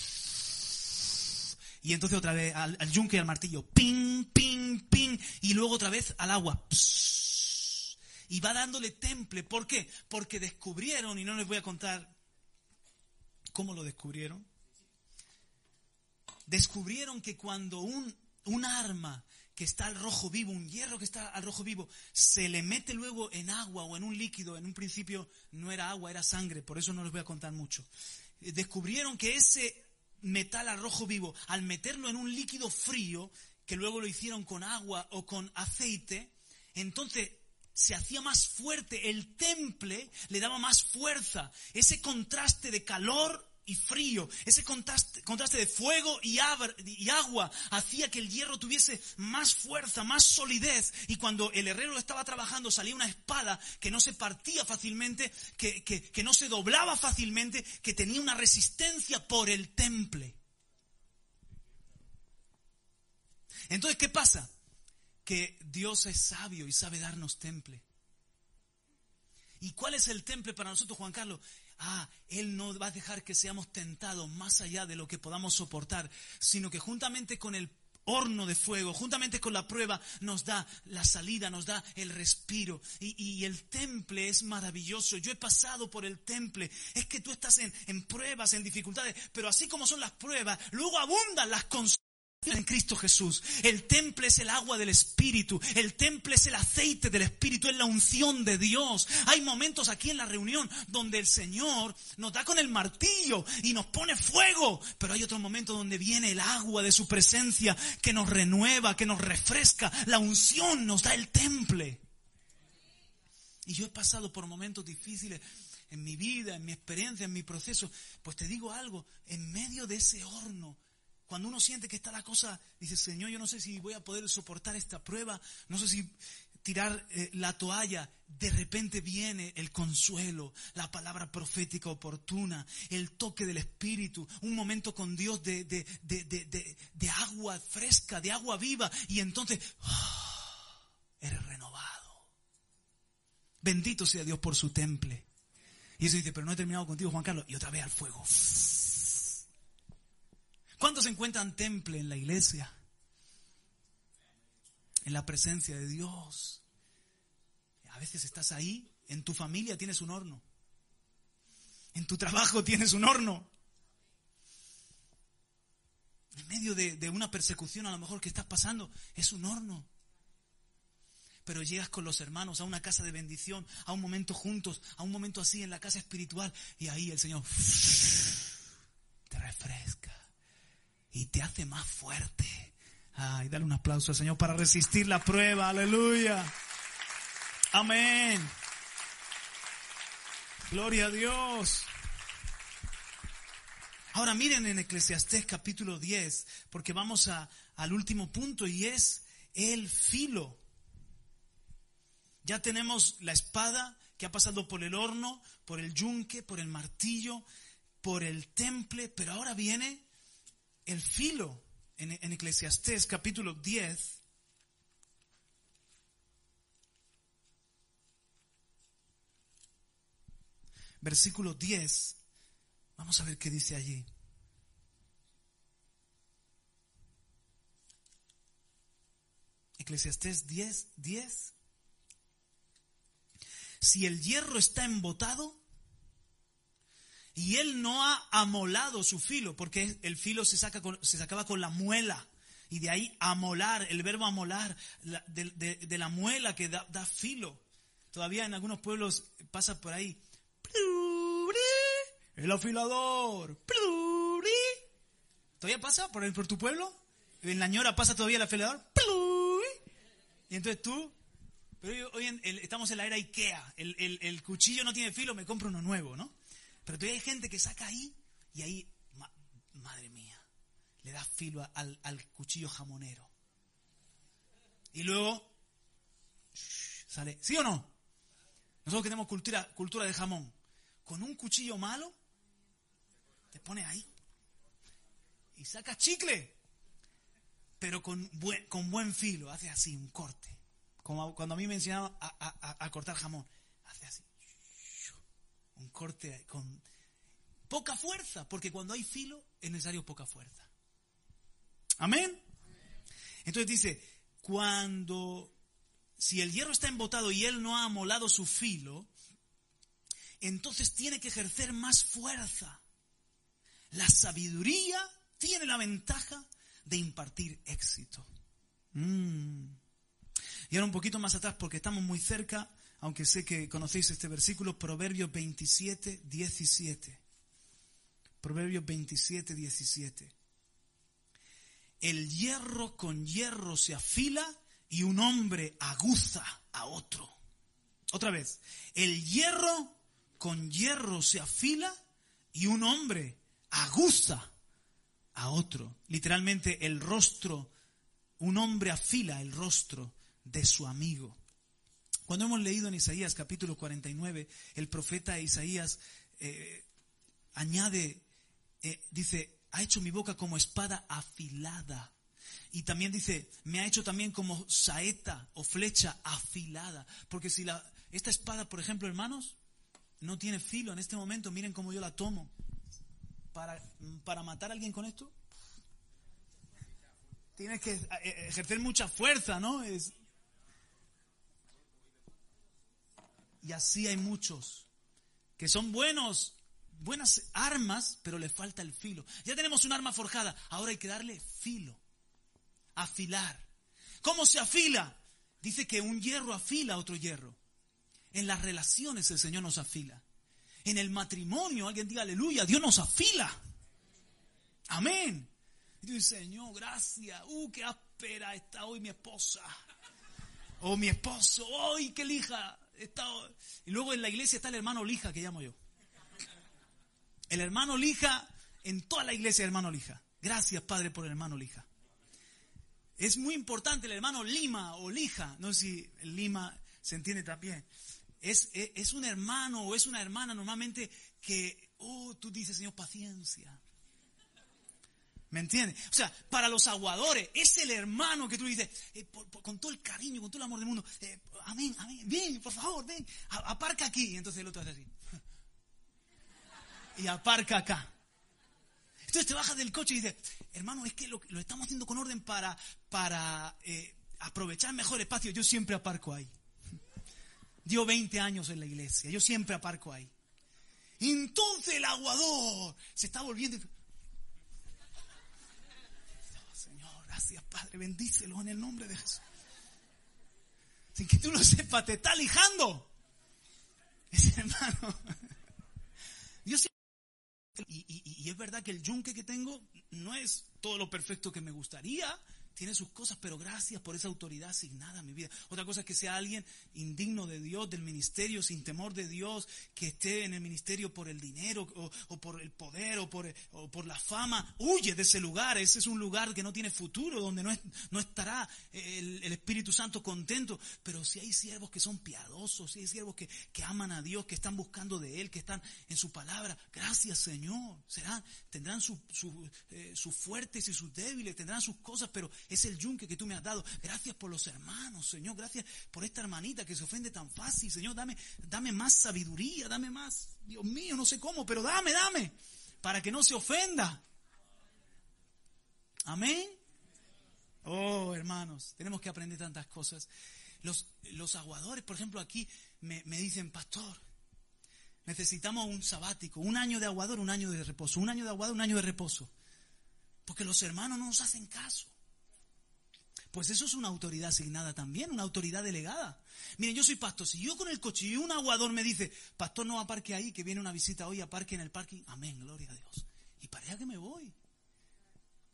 y entonces otra vez al, yunque y al martillo, ping, ping, ping, y luego otra vez al agua, y va dándole temple. ¿Por qué? Porque descubrieron, y no les voy a contar cómo lo descubrieron, descubrieron que cuando un un arma que está al rojo vivo, un hierro que está al rojo vivo, se le mete luego en agua o en un líquido, en un principio no era agua, era sangre, por eso no les voy a contar mucho. Eh, descubrieron que ese metal al rojo vivo, al meterlo en un líquido frío, que luego lo hicieron con agua o con aceite, entonces se hacía más fuerte, el temple le daba más fuerza. Ese contraste de calor y frío, ese contraste, de fuego y, y, agua hacía que el hierro tuviese más fuerza, más solidez. Y cuando el herrero estaba trabajando salía una espada que no se partía fácilmente, que, que no se doblaba fácilmente, que tenía una resistencia por el temple. Entonces, ¿qué pasa? Que Dios es sabio y sabe darnos temple. ¿Y cuál es el temple para nosotros, Juan Carlos? Ah, Él no va a dejar que seamos tentados más allá de lo que podamos soportar, sino que juntamente con el horno de fuego, juntamente con la prueba, nos da la salida, nos da el respiro. Y, el temple es maravilloso. Yo he pasado por el temple. Es que tú estás en, en pruebas, en dificultades, pero así como son las pruebas, luego abundan las consuelas en Cristo Jesús. El temple es el agua del Espíritu. El temple es el aceite del Espíritu, es la unción de Dios. Hay momentos aquí en la reunión donde el Señor nos da con el martillo y nos pone fuego. Pero hay otros momentos donde viene el agua de su presencia que nos renueva, que nos refresca. La unción nos da el temple. Y yo he pasado por momentos difíciles en mi vida, en mi experiencia, en mi proceso. Pues te digo algo, en medio de ese horno cuando uno siente que está la cosa, dice, Señor, yo no sé si voy a poder soportar esta prueba, no sé si tirar eh, la toalla, de repente viene el consuelo, la palabra profética oportuna, el toque del Espíritu, un momento con Dios de, de, de, de agua fresca, de agua viva, y entonces ¡ah! eres renovado. Bendito sea Dios por su temple. Y eso dice, pero no he terminado contigo, Juan Carlos, y otra vez al fuego. ¿Cuántos encuentran temple en la iglesia? En la presencia de Dios. A veces estás ahí, en tu familia tienes un horno. En tu trabajo tienes un horno. En medio de, de, una persecución a lo mejor que estás pasando, es un horno. Pero llegas con los hermanos a una casa de bendición, a un momento juntos, a un momento así en la casa espiritual, y ahí el Señor te refresca y te hace más fuerte. Ay, dale un aplauso al Señor para resistir la prueba. Aleluya. Amén. Gloria a Dios. Ahora miren en Eclesiastés capítulo 10, porque vamos a, al último punto y es el filo. Ya tenemos la espada que ha pasado por el horno, por el yunque, por el martillo, por el temple, pero ahora viene el filo en, en Eclesiastés capítulo 10. Versículo 10. Vamos a ver qué dice allí. Eclesiastés 10, 10. Si el hierro está embotado, y él no ha amolado su filo, porque el filo se, saca se sacaba con la muela. Y de ahí amolar, el verbo amolar, de, la muela que da, filo. Todavía en algunos pueblos pasa por ahí. El afilador. ¿Todavía pasa por, el, por tu pueblo? En la ñora pasa todavía el afilador. Y entonces tú, pero hoy estamos en la era Ikea. El, el cuchillo no tiene filo, me compro uno nuevo, ¿no? Pero todavía hay gente que saca ahí y ahí, madre mía, le da filo al, cuchillo jamonero. Y luego sale, ¿sí o no? Nosotros que tenemos cultura, cultura de jamón. Con un cuchillo malo, te pone ahí. Y saca chicle. Pero con buen, con buen filo, hace así, un corte. Como cuando a mí me enseñaban a cortar jamón. Un corte con poca fuerza, porque cuando hay filo es necesario poca fuerza. Amén. Entonces dice, cuando, si el hierro está embotado y él no ha amolado su filo, entonces tiene que ejercer más fuerza. La sabiduría tiene la ventaja de impartir éxito. Mm. Y ahora un poquito más atrás, porque estamos muy cerca, aunque sé que conocéis este versículo, Proverbios 27, 17. Proverbios 27, 17. El hierro con hierro se afila y un hombre aguza a otro. Otra vez, el hierro con hierro se afila y un hombre aguza a otro. Literalmente el rostro, un hombre afila el rostro de su amigo. Cuando hemos leído en Isaías capítulo 49, el profeta Isaías eh, añade, eh, dice, ha hecho mi boca como espada afilada. Y también dice, me ha hecho también como saeta o flecha afilada. Porque si la, esta espada, por ejemplo, hermanos, no tiene filo en este momento, miren cómo yo la tomo. Para, para matar a alguien con esto, tienes que eh, ejercer mucha fuerza, ¿no? Es... Y así hay muchos que son buenos, buenas armas, pero le falta el filo. Ya tenemos un arma forjada, ahora hay que darle filo, afilar. ¿Cómo se afila? Dice que un hierro afila a otro hierro. En las relaciones el Señor nos afila. En el matrimonio, alguien diga aleluya, Dios nos afila. Amén. Señor, gracias. Uh, qué áspera está hoy mi esposa. O mi esposo, ¡ay, qué lija! Y luego en la iglesia está el hermano lija, que llamo yo. El hermano lija, en toda la iglesia el hermano lija. Gracias, Padre, por el hermano lija. Es muy importante el hermano lima o lija. No sé si lima se entiende también es, es, un hermano o es una hermana normalmente que, oh, tú dices, Señor, paciencia. ¿Me entiendes? O sea, para los aguadores, es el hermano que tú dices, eh, con todo el cariño, con todo el amor del mundo, eh, amén, amén, ven, por favor, ven, aparca aquí. Y entonces el otro hace así. Y aparca acá. Entonces te bajas del coche y dices, hermano, es que lo, estamos haciendo con orden para, para eh, aprovechar mejor espacio. Yo siempre aparco ahí dio 20 años en la iglesia. Yo siempre aparco ahí. Entonces el aguador se está volviendo. Señor, gracias Padre, bendícelo en el nombre de Jesús. Sin que tú lo sepas, te está lijando. Ese hermano. Dios y, y, es verdad que el yunque que tengo no es todo lo perfecto que me gustaría, tiene sus cosas, pero gracias por esa autoridad asignada a mi vida. Otra cosa es que sea alguien indigno de Dios, del ministerio, sin temor de Dios, que esté en el ministerio por el dinero o, por el poder o por, la fama. Huye de ese lugar. Ese es un lugar que no tiene futuro, donde no, estará el, Espíritu Santo contento. Pero si hay siervos que son piadosos, si hay siervos que, aman a Dios, que están buscando de Él, que están en su palabra, gracias Señor. Serán, tendrán sus eh, fuertes y sus débiles, tendrán sus cosas, pero es el yunque que tú me has dado. Gracias por los hermanos, Señor. Gracias por esta hermanita que se ofende tan fácil. Señor, dame, dame más sabiduría, dame más. Dios mío, no sé cómo, pero dame, dame. Para que no se ofenda. Amén. Oh, hermanos, tenemos que aprender tantas cosas. Los, aguadores, por ejemplo, aquí me, me dicen, pastor, necesitamos un sabático, un año de aguador, un año de reposo, un año de aguador, un año de reposo. Porque los hermanos no nos hacen caso. Pues eso es una autoridad asignada también, una autoridad delegada. Miren, yo soy pastor. Si yo con el coche y un aguador me dice, pastor, no aparque ahí, que viene una visita hoy, aparque en el parking. Amén, gloria a Dios. Y para que me voy.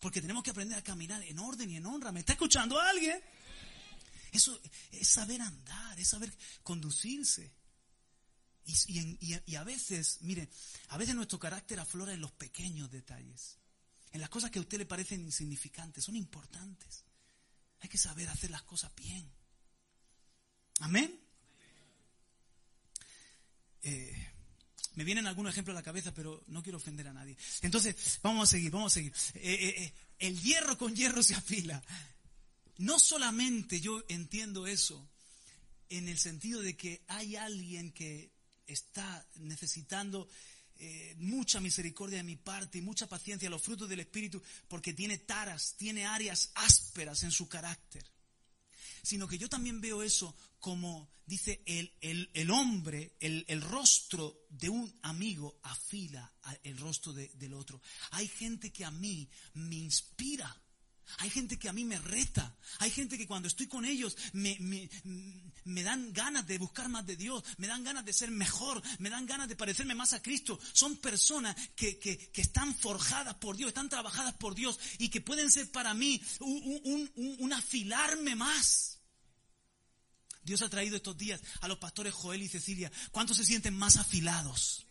Porque tenemos que aprender a caminar en orden y en honra. ¿Me está escuchando alguien? Eso es saber andar, es saber conducirse. Y, y, a veces, mire, a veces nuestro carácter aflora en los pequeños detalles, en las cosas que a usted le parecen insignificantes, son importantes. Hay que saber hacer las cosas bien. Amén. Eh, me vienen algunos ejemplos a la cabeza, pero no quiero ofender a nadie. Entonces, vamos a seguir, vamos a seguir. Eh, eh, el hierro con hierro se afila. No solamente yo entiendo eso en el sentido de que hay alguien que está necesitando eh, mucha misericordia de mi parte y mucha paciencia, los frutos del Espíritu, porque tiene taras, tiene áreas ásperas en su carácter. Sino que yo también veo eso como, dice, el, el, hombre, el, el, rostro de un amigo afila el rostro del otro. Hay gente que a mí me inspira hay gente que a mí me reta. Hay gente que cuando estoy con ellos me, me, dan ganas de buscar más de Dios. Me dan ganas de ser mejor. Me dan ganas de parecerme más a Cristo. Son personas que, que, están forjadas por Dios, están trabajadas por Dios y que pueden ser para mí un, un, un, afilarme más. Dios ha traído estos días a los pastores Joel y Cecilia. ¿Cuántos se sienten más afilados?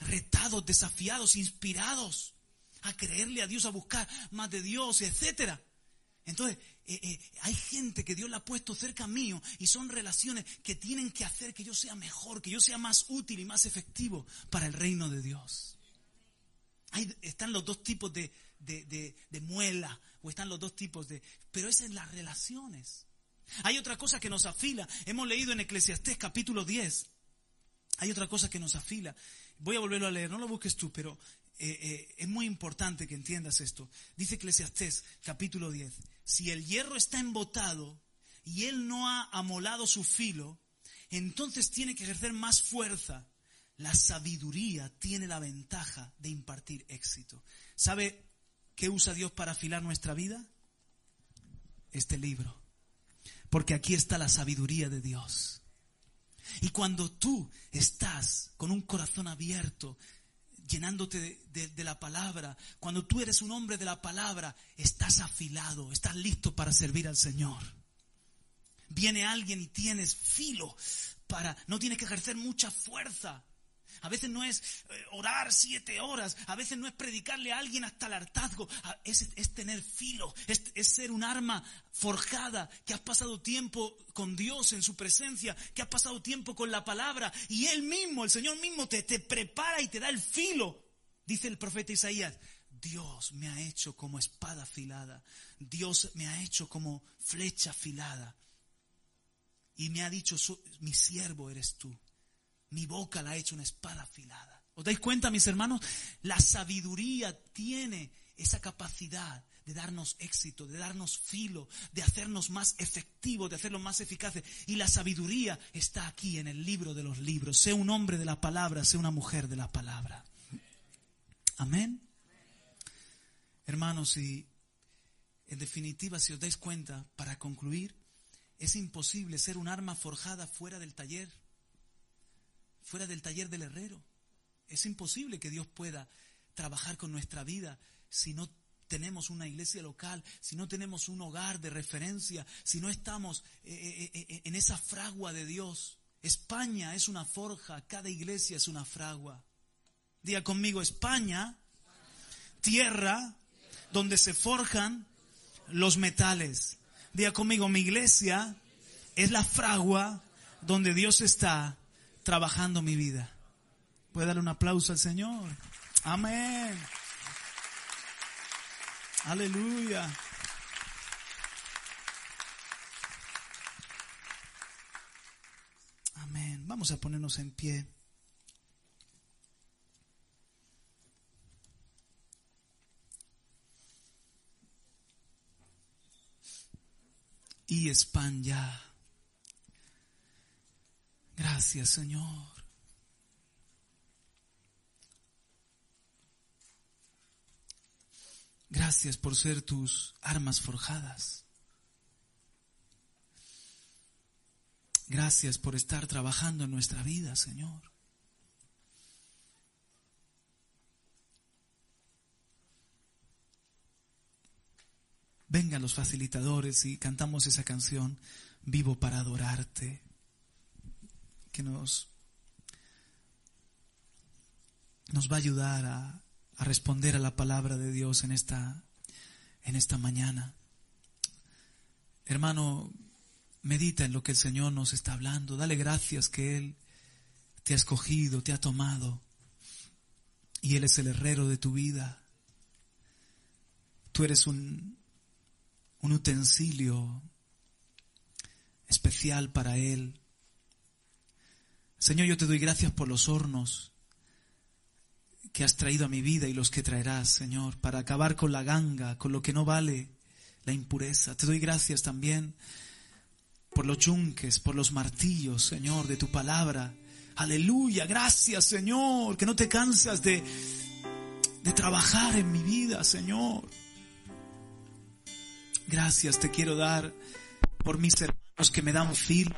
Retados, desafiados, inspirados a creerle a Dios, a buscar más de Dios, etcétera. Entonces, eh, eh, hay gente que Dios le ha puesto cerca mío y son relaciones que tienen que hacer que yo sea mejor, que yo sea más útil y más efectivo para el reino de Dios. Ahí están los dos tipos de, de, muela o están los dos tipos de... Pero es en las relaciones. Hay otra cosa que nos afila. Hemos leído en Eclesiastés capítulo 10. Hay otra cosa que nos afila. Voy a volverlo a leer, no lo busques tú, pero eh, eh, es muy importante que entiendas esto. Dice Eclesiastés capítulo 10, si el hierro está embotado y él no ha amolado su filo, entonces tiene que ejercer más fuerza. La sabiduría tiene la ventaja de impartir éxito. ¿Sabe qué usa Dios para afilar nuestra vida? Este libro. Porque aquí está la sabiduría de Dios. Y cuando tú estás con un corazón abierto, llenándote de, la palabra. Cuando tú eres un hombre de la palabra, estás afilado, estás listo para servir al Señor. Viene alguien y tienes filo para, no tienes que ejercer mucha fuerza. A veces no es eh, orar siete horas, a veces no es predicarle a alguien hasta el hartazgo, es, tener filo, es, es, ser un arma forjada, que has pasado tiempo con Dios en su presencia, que has pasado tiempo con la palabra y Él mismo, el Señor mismo te, te prepara y te da el filo. Dice el profeta Isaías, Dios me ha hecho como espada afilada, Dios me ha hecho como flecha afilada y me ha dicho, mi siervo eres tú. Mi boca la ha hecho una espada afilada. ¿Os dais cuenta, mis hermanos? La sabiduría tiene esa capacidad de darnos éxito, de darnos filo, de hacernos más efectivos, de hacernos más eficaces. Y la sabiduría está aquí en el libro de los libros. Sé un hombre de la palabra, sé una mujer de la palabra. Amén. Hermanos, y en definitiva, si os dais cuenta, para concluir, es imposible ser un arma forjada fuera del taller fuera del taller del herrero. Es imposible que Dios pueda trabajar con nuestra vida si no tenemos una iglesia local, si no tenemos un hogar de referencia, si no estamos eh, eh, eh, en esa fragua de Dios. España es una forja, cada iglesia es una fragua. Diga conmigo, España, tierra donde se forjan los metales. Diga conmigo, mi iglesia es la fragua donde Dios está trabajando mi vida. ¿Puede darle un aplauso al Señor? Amén. Aleluya. Amén. Vamos a ponernos en pie. Y España. Gracias, Señor. Gracias por ser tus armas forjadas. Gracias por estar trabajando en nuestra vida, Señor. Vengan los facilitadores y cantamos esa canción, Vivo para adorarte que nos, nos va a ayudar a, a responder a la palabra de Dios en esta, en esta mañana. Hermano, medita en lo que el Señor nos está hablando. Dale gracias que Él te ha escogido, te ha tomado. Y Él es el herrero de tu vida. Tú eres un, un utensilio especial para Él. Señor, yo te doy gracias por los hornos que has traído a mi vida y los que traerás, Señor, para acabar con la ganga, con lo que no vale, la impureza. Te doy gracias también por los yunques, por los martillos, Señor, de tu palabra. Aleluya, gracias, Señor, que no te cansas de, de trabajar en mi vida, Señor. Gracias te quiero dar por mis hermanos que me dan filo